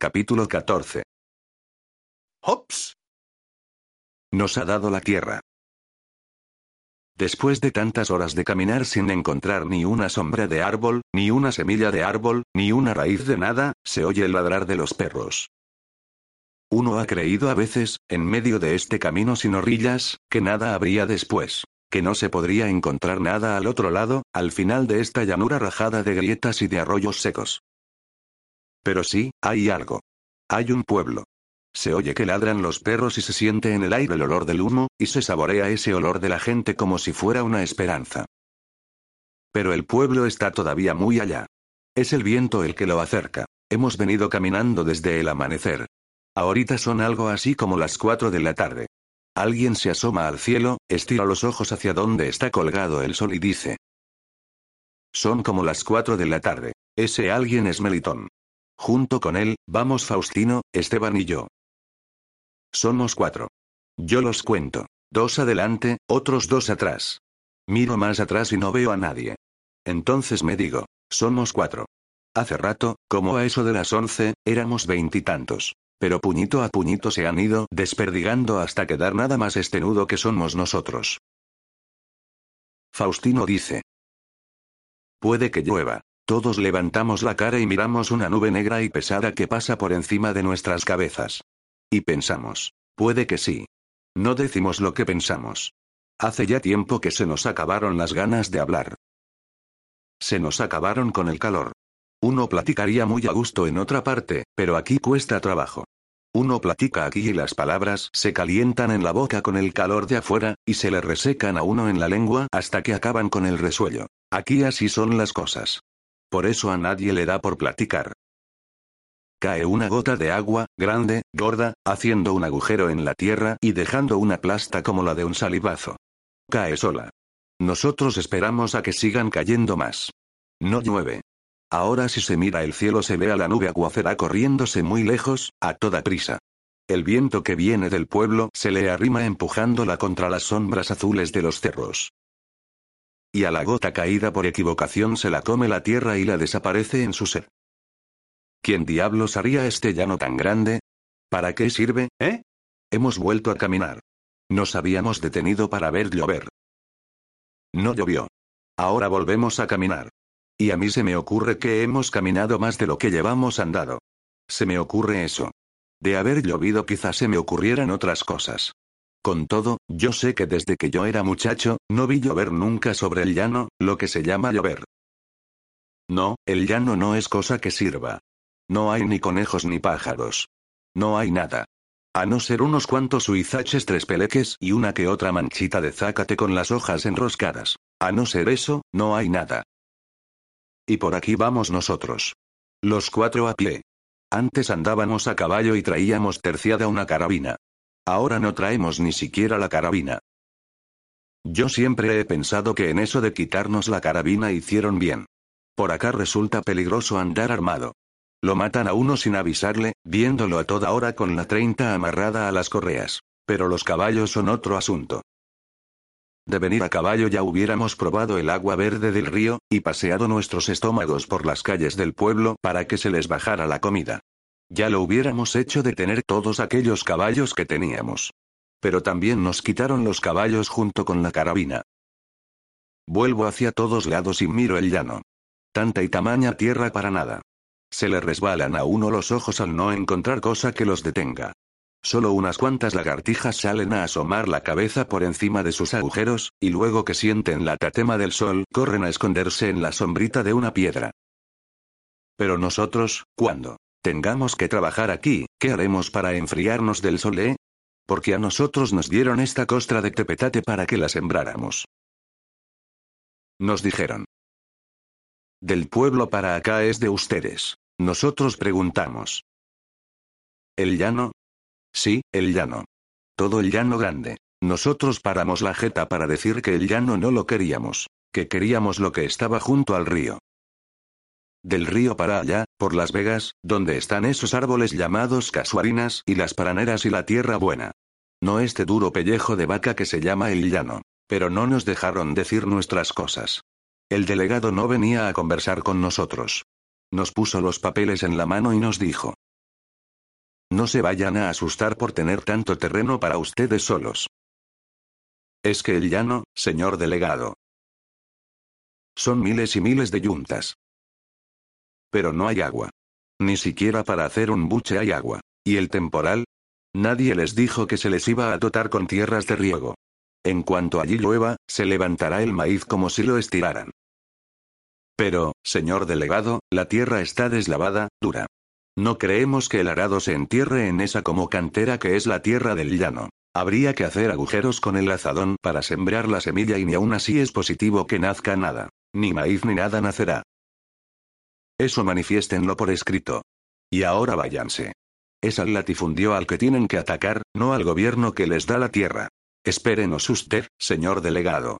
Capítulo 14. ¡Hops! Nos ha dado la tierra. Después de tantas horas de caminar sin encontrar ni una sombra de árbol, ni una semilla de árbol, ni una raíz de nada, se oye el ladrar de los perros. Uno ha creído a veces, en medio de este camino sin orillas, que nada habría después, que no se podría encontrar nada al otro lado, al final de esta llanura rajada de grietas y de arroyos secos. Pero sí, hay algo. Hay un pueblo. Se oye que ladran los perros y se siente en el aire el olor del humo, y se saborea ese olor de la gente como si fuera una esperanza. Pero el pueblo está todavía muy allá. Es el viento el que lo acerca. Hemos venido caminando desde el amanecer. Ahorita son algo así como las cuatro de la tarde. Alguien se asoma al cielo, estira los ojos hacia donde está colgado el sol y dice. Son como las cuatro de la tarde. Ese alguien es Melitón. Junto con él, vamos Faustino, Esteban y yo. Somos cuatro. Yo los cuento. Dos adelante, otros dos atrás. Miro más atrás y no veo a nadie. Entonces me digo, somos cuatro. Hace rato, como a eso de las once, éramos veintitantos. Pero puñito a puñito se han ido desperdigando hasta quedar nada más este nudo que somos nosotros. Faustino dice. Puede que llueva. Todos levantamos la cara y miramos una nube negra y pesada que pasa por encima de nuestras cabezas. Y pensamos, puede que sí. No decimos lo que pensamos. Hace ya tiempo que se nos acabaron las ganas de hablar. Se nos acabaron con el calor. Uno platicaría muy a gusto en otra parte, pero aquí cuesta trabajo. Uno platica aquí y las palabras se calientan en la boca con el calor de afuera, y se le resecan a uno en la lengua hasta que acaban con el resuello. Aquí así son las cosas. Por eso a nadie le da por platicar. Cae una gota de agua, grande, gorda, haciendo un agujero en la tierra y dejando una plasta como la de un salivazo. Cae sola. Nosotros esperamos a que sigan cayendo más. No llueve. Ahora si se mira el cielo se ve a la nube aguacera corriéndose muy lejos, a toda prisa. El viento que viene del pueblo se le arrima empujándola contra las sombras azules de los cerros. Y a la gota caída por equivocación se la come la tierra y la desaparece en su ser. ¿Quién diablos haría este llano tan grande? ¿Para qué sirve, eh? Hemos vuelto a caminar. Nos habíamos detenido para ver llover. No llovió. Ahora volvemos a caminar. Y a mí se me ocurre que hemos caminado más de lo que llevamos andado. Se me ocurre eso. De haber llovido quizás se me ocurrieran otras cosas. Con todo, yo sé que desde que yo era muchacho, no vi llover nunca sobre el llano, lo que se llama llover. No, el llano no es cosa que sirva. No hay ni conejos ni pájaros. No hay nada. A no ser unos cuantos suizaches tres peleques y una que otra manchita de zácate con las hojas enroscadas. A no ser eso, no hay nada. Y por aquí vamos nosotros. Los cuatro a pie. Antes andábamos a caballo y traíamos terciada una carabina. Ahora no traemos ni siquiera la carabina. Yo siempre he pensado que en eso de quitarnos la carabina hicieron bien. Por acá resulta peligroso andar armado. Lo matan a uno sin avisarle, viéndolo a toda hora con la treinta amarrada a las correas. Pero los caballos son otro asunto. De venir a caballo ya hubiéramos probado el agua verde del río, y paseado nuestros estómagos por las calles del pueblo para que se les bajara la comida. Ya lo hubiéramos hecho de tener todos aquellos caballos que teníamos. Pero también nos quitaron los caballos junto con la carabina. Vuelvo hacia todos lados y miro el llano. Tanta y tamaña tierra para nada. Se le resbalan a uno los ojos al no encontrar cosa que los detenga. Solo unas cuantas lagartijas salen a asomar la cabeza por encima de sus agujeros, y luego que sienten la tatema del sol, corren a esconderse en la sombrita de una piedra. Pero nosotros, ¿cuándo? Tengamos que trabajar aquí, ¿qué haremos para enfriarnos del sol, eh? Porque a nosotros nos dieron esta costra de tepetate para que la sembráramos. Nos dijeron. Del pueblo para acá es de ustedes. Nosotros preguntamos. ¿El llano? Sí, el llano. Todo el llano grande. Nosotros paramos la jeta para decir que el llano no lo queríamos, que queríamos lo que estaba junto al río. Del río para allá, por Las Vegas, donde están esos árboles llamados casuarinas y las paraneras y la tierra buena. No este duro pellejo de vaca que se llama el llano. Pero no nos dejaron decir nuestras cosas. El delegado no venía a conversar con nosotros. Nos puso los papeles en la mano y nos dijo. no se vayan a asustar por tener tanto terreno para ustedes solos. Es que el llano, señor delegado. Son miles y miles de yuntas. Pero no hay agua. Ni siquiera para hacer un buche hay agua. ¿Y el temporal? Nadie les dijo que se les iba a dotar con tierras de riego. En cuanto allí llueva, se levantará el maíz como si lo estiraran. Pero, señor delegado, la tierra está deslavada, dura. No creemos que el arado se entierre en esa como cantera que es la tierra del llano. Habría que hacer agujeros con el azadón para sembrar la semilla y ni aún así es positivo que nazca nada. Ni maíz ni nada nacerá. Eso manifiéstenlo por escrito. Y ahora váyanse. Es al latifundio al que tienen que atacar, no al gobierno que les da la tierra. Espérenos usted, señor delegado.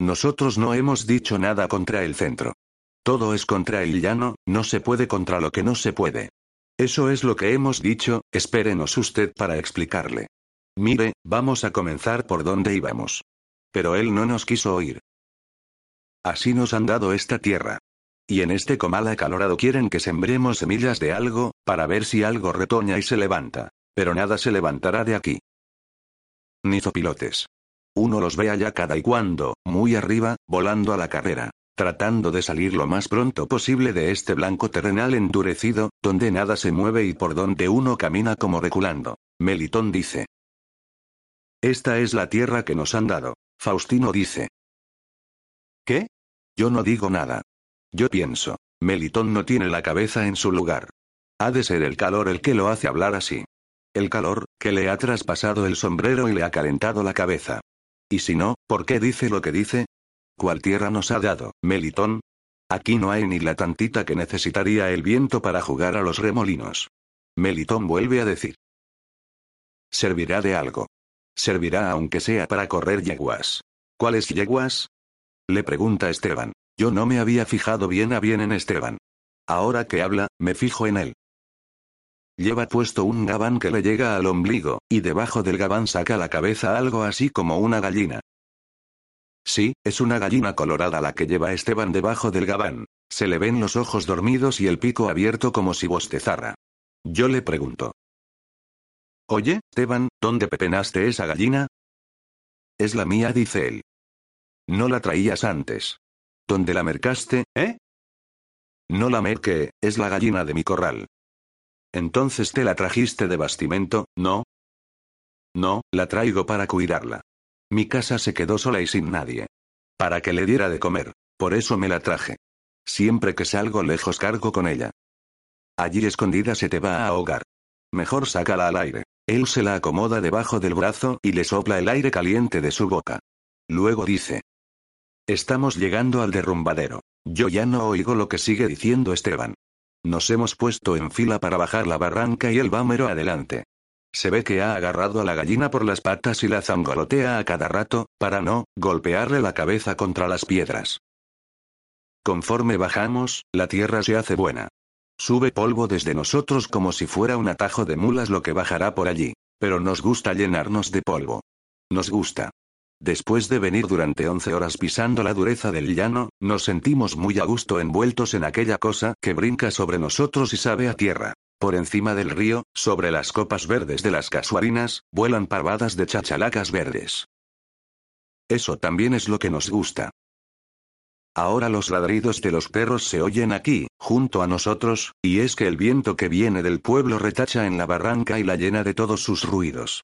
Nosotros no hemos dicho nada contra el centro. Todo es contra el llano, no se puede contra lo que no se puede. Eso es lo que hemos dicho, espérenos usted para explicarle. Mire, vamos a comenzar por donde íbamos. Pero él no nos quiso oír. Así nos han dado esta tierra. Y en este comal acalorado quieren que sembremos semillas de algo, para ver si algo retoña y se levanta. Pero nada se levantará de aquí. Ni zopilotes. Uno los ve allá cada y cuando, muy arriba, volando a la carrera. Tratando de salir lo más pronto posible de este blanco terrenal endurecido, donde nada se mueve y por donde uno camina como reculando. Melitón dice. Esta es la tierra que nos han dado. Faustino dice. ¿Qué? Yo no digo nada. Yo pienso, Melitón no tiene la cabeza en su lugar. Ha de ser el calor el que lo hace hablar así. El calor, que le ha traspasado el sombrero y le ha calentado la cabeza. Y si no, ¿por qué dice lo que dice? ¿Cuál tierra nos ha dado, Melitón? Aquí no hay ni la tantita que necesitaría el viento para jugar a los remolinos. Melitón vuelve a decir. Servirá de algo. Servirá aunque sea para correr yeguas. ¿Cuáles yeguas? Le pregunta Esteban. Yo no me había fijado bien a bien en Esteban. Ahora que habla, me fijo en él. Lleva puesto un gabán que le llega al ombligo, y debajo del gabán saca la cabeza algo así como una gallina. Sí, es una gallina colorada la que lleva Esteban debajo del gabán. Se le ven los ojos dormidos y el pico abierto como si bostezara. Yo le pregunto. Oye, Esteban, ¿dónde pepenaste esa gallina? Es la mía, dice él. No la traías antes. ¿Dónde la mercaste, eh? No la merqué, es la gallina de mi corral. Entonces te la trajiste de bastimento, ¿no? No, la traigo para cuidarla. Mi casa se quedó sola y sin nadie. Para que le diera de comer. Por eso me la traje. Siempre que salgo lejos cargo con ella. Allí escondida se te va a ahogar. Mejor sácala al aire. Él se la acomoda debajo del brazo y le sopla el aire caliente de su boca. Luego dice, Estamos llegando al derrumbadero. Yo ya no oigo lo que sigue diciendo Esteban. Nos hemos puesto en fila para bajar la barranca y el vámero adelante. Se ve que ha agarrado a la gallina por las patas y la zangolotea a cada rato, para no golpearle la cabeza contra las piedras. Conforme bajamos, la tierra se hace buena. Sube polvo desde nosotros como si fuera un atajo de mulas lo que bajará por allí. Pero nos gusta llenarnos de polvo. Nos gusta. Después de venir durante 11 horas pisando la dureza del llano, nos sentimos muy a gusto envueltos en aquella cosa que brinca sobre nosotros y sabe a tierra. Por encima del río, sobre las copas verdes de las casuarinas, vuelan parvadas de chachalacas verdes. Eso también es lo que nos gusta. Ahora los ladridos de los perros se oyen aquí, junto a nosotros, y es que el viento que viene del pueblo retacha en la barranca y la llena de todos sus ruidos.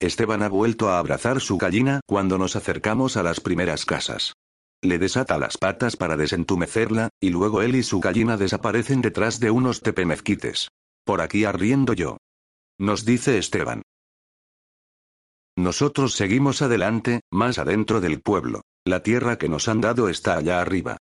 Esteban ha vuelto a abrazar su gallina cuando nos acercamos a las primeras casas. Le desata las patas para desentumecerla, y luego él y su gallina desaparecen detrás de unos tepemezquites. Por aquí arriendo yo. Nos dice Esteban. Nosotros seguimos adelante, más adentro del pueblo. La tierra que nos han dado está allá arriba.